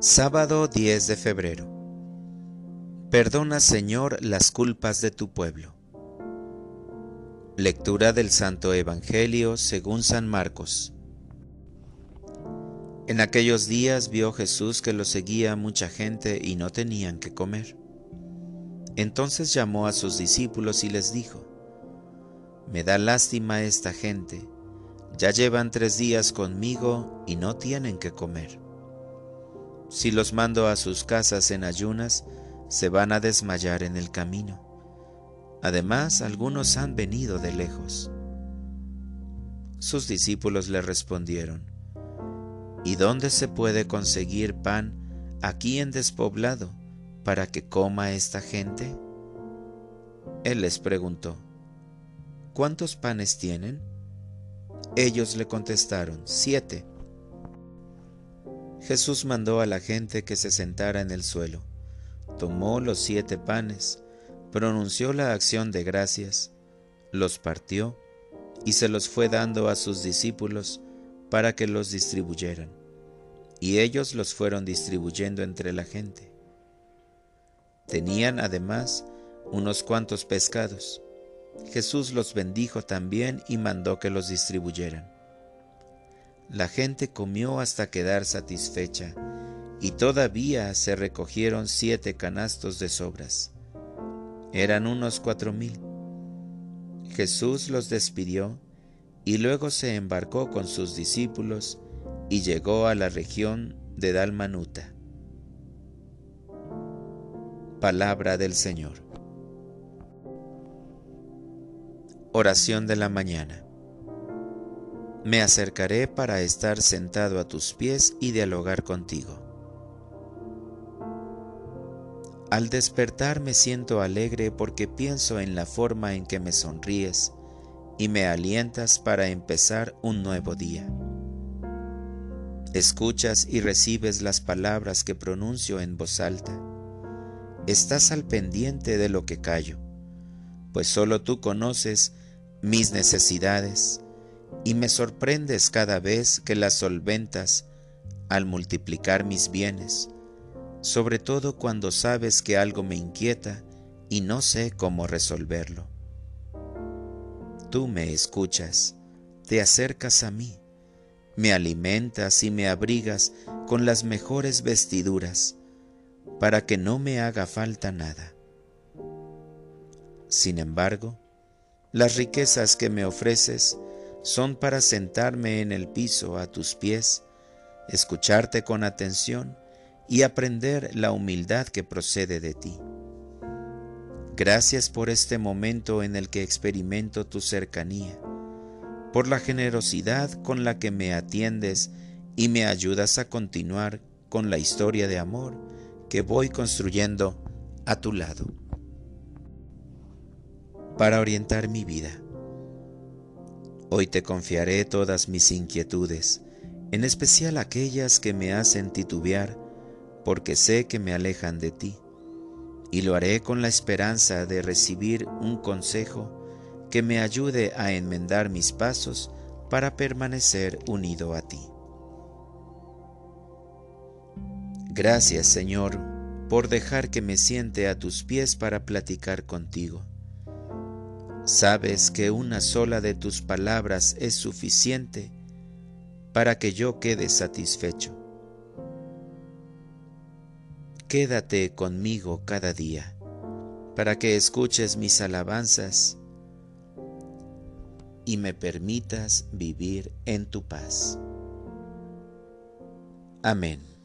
Sábado 10 de febrero. Perdona, Señor, las culpas de tu pueblo. Lectura del Santo Evangelio según San Marcos. En aquellos días vio Jesús que lo seguía mucha gente y no tenían que comer. Entonces llamó a sus discípulos y les dijo, Me da lástima esta gente, ya llevan tres días conmigo y no tienen que comer. Si los mando a sus casas en ayunas, se van a desmayar en el camino. Además, algunos han venido de lejos. Sus discípulos le respondieron, ¿Y dónde se puede conseguir pan aquí en despoblado para que coma esta gente? Él les preguntó, ¿cuántos panes tienen? Ellos le contestaron, siete. Jesús mandó a la gente que se sentara en el suelo, tomó los siete panes, pronunció la acción de gracias, los partió y se los fue dando a sus discípulos para que los distribuyeran. Y ellos los fueron distribuyendo entre la gente. Tenían además unos cuantos pescados. Jesús los bendijo también y mandó que los distribuyeran. La gente comió hasta quedar satisfecha, y todavía se recogieron siete canastos de sobras. Eran unos cuatro mil. Jesús los despidió y luego se embarcó con sus discípulos y llegó a la región de Dalmanuta. Palabra del Señor. Oración de la mañana. Me acercaré para estar sentado a tus pies y dialogar contigo. Al despertar me siento alegre porque pienso en la forma en que me sonríes y me alientas para empezar un nuevo día. Escuchas y recibes las palabras que pronuncio en voz alta. Estás al pendiente de lo que callo, pues solo tú conoces mis necesidades y me sorprendes cada vez que las solventas al multiplicar mis bienes, sobre todo cuando sabes que algo me inquieta y no sé cómo resolverlo. Tú me escuchas, te acercas a mí, me alimentas y me abrigas con las mejores vestiduras, para que no me haga falta nada. Sin embargo, las riquezas que me ofreces son para sentarme en el piso a tus pies, escucharte con atención y aprender la humildad que procede de ti. Gracias por este momento en el que experimento tu cercanía, por la generosidad con la que me atiendes y me ayudas a continuar con la historia de amor que voy construyendo a tu lado. Para orientar mi vida Hoy te confiaré todas mis inquietudes, en especial aquellas que me hacen titubear, porque sé que me alejan de ti, y lo haré con la esperanza de recibir un consejo que me ayude a enmendar mis pasos para permanecer unido a ti. Gracias, Señor, por dejar que me siente a tus pies para platicar contigo. Sabes que una sola de tus palabras es suficiente para que yo quede satisfecho. Quédate conmigo cada día, para que escuches mis alabanzas y me permitas vivir en tu paz. Amén.